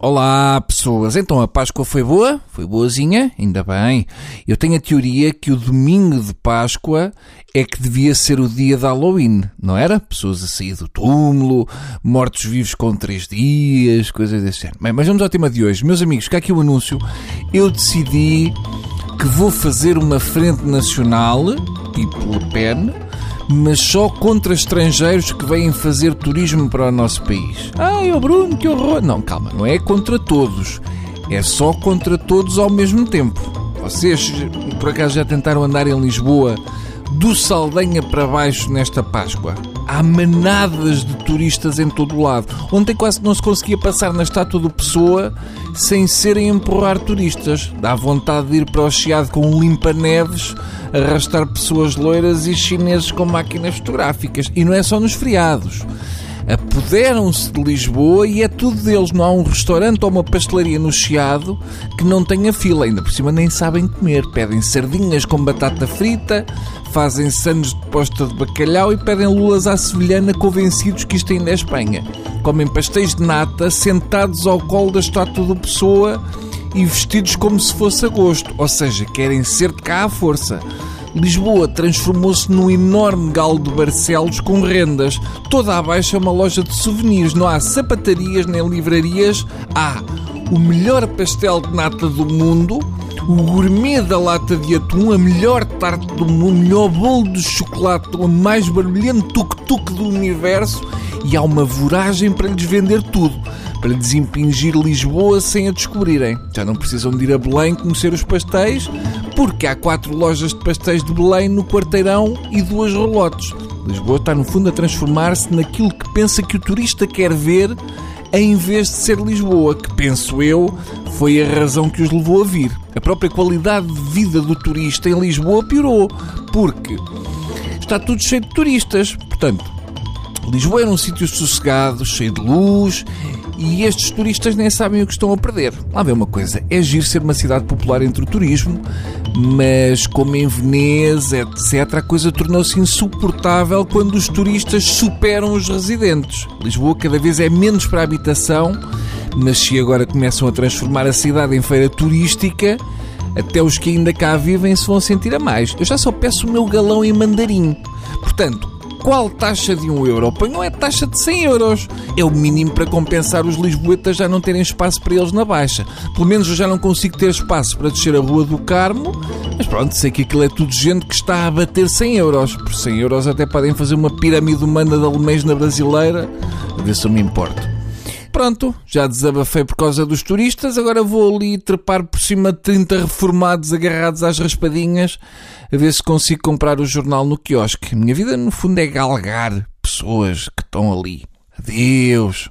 Olá, pessoas. Então a Páscoa foi boa? Foi boazinha? Ainda bem. Eu tenho a teoria que o domingo de Páscoa é que devia ser o dia de Halloween, não era? Pessoas a sair do túmulo, mortos-vivos com três dias, coisas desse género. Bem, mas vamos ao tema de hoje. Meus amigos, cá aqui o um anúncio. Eu decidi que vou fazer uma frente nacional, tipo Le Pen, mas só contra estrangeiros que vêm fazer turismo para o nosso país. Ai, oh Bruno, que horror! Não, calma, não é contra todos. É só contra todos ao mesmo tempo. Vocês, por acaso, já tentaram andar em Lisboa do Saldanha para baixo nesta Páscoa? Há manadas de turistas em todo o lado. Ontem quase não se conseguia passar na estátua do Pessoa sem serem empurrar turistas. Dá vontade de ir para o Chiado com um limpa-neves arrastar pessoas loiras e chineses com máquinas fotográficas. E não é só nos feriados. Apoderam-se de Lisboa e é tudo deles. Não há um restaurante ou uma pastelaria no Chiado que não tenha fila. Ainda por cima nem sabem comer. Pedem sardinhas com batata frita, fazem sanos de posta de bacalhau e pedem lulas à sevilhana convencidos que isto ainda é Espanha. Comem pastéis de nata sentados ao colo da estátua do Pessoa e vestidos como se fosse agosto, ou seja, querem ser de cá à força. Lisboa transformou-se num enorme galo de Barcelos com rendas. Toda abaixo é uma loja de souvenirs. Não há sapatarias nem livrarias. Há o melhor pastel de nata do mundo, o gourmet da lata de atum, a melhor tarte do mundo, o melhor bolo de chocolate, o mais barulhento tuk-tuk do universo e há uma voragem para lhes vender tudo para desimpingir Lisboa sem a descobrirem. Já não precisam de ir a Belém conhecer os pastéis, porque há quatro lojas de pastéis de Belém no quarteirão e duas rolotes. Lisboa está, no fundo, a transformar-se naquilo que pensa que o turista quer ver, em vez de ser Lisboa, que penso eu foi a razão que os levou a vir. A própria qualidade de vida do turista em Lisboa piorou, porque está tudo cheio de turistas. Portanto, Lisboa era um sítio sossegado, cheio de luz e estes turistas nem sabem o que estão a perder. Lá vê uma coisa, é giro ser uma cidade popular entre o turismo, mas como em Veneza, etc., a coisa tornou-se insuportável quando os turistas superam os residentes. Lisboa cada vez é menos para a habitação, mas se agora começam a transformar a cidade em feira turística, até os que ainda cá vivem se vão sentir a mais. Eu já só peço o meu galão em mandarim. Portanto, qual taxa de 1 euro? Ponham é taxa de 100 euros. É o mínimo para compensar os lisboetas já não terem espaço para eles na Baixa. Pelo menos eu já não consigo ter espaço para descer a Rua do Carmo, mas pronto, sei que aquilo é tudo gente que está a bater 100 euros. Por 100 euros até podem fazer uma pirâmide humana de alemães na brasileira. A ver se eu me importo. Pronto, já desabafei por causa dos turistas, agora vou ali trepar por cima de 30 reformados agarrados às raspadinhas a ver se consigo comprar o jornal no quiosque. Minha vida, no fundo, é galgar pessoas que estão ali. Adeus.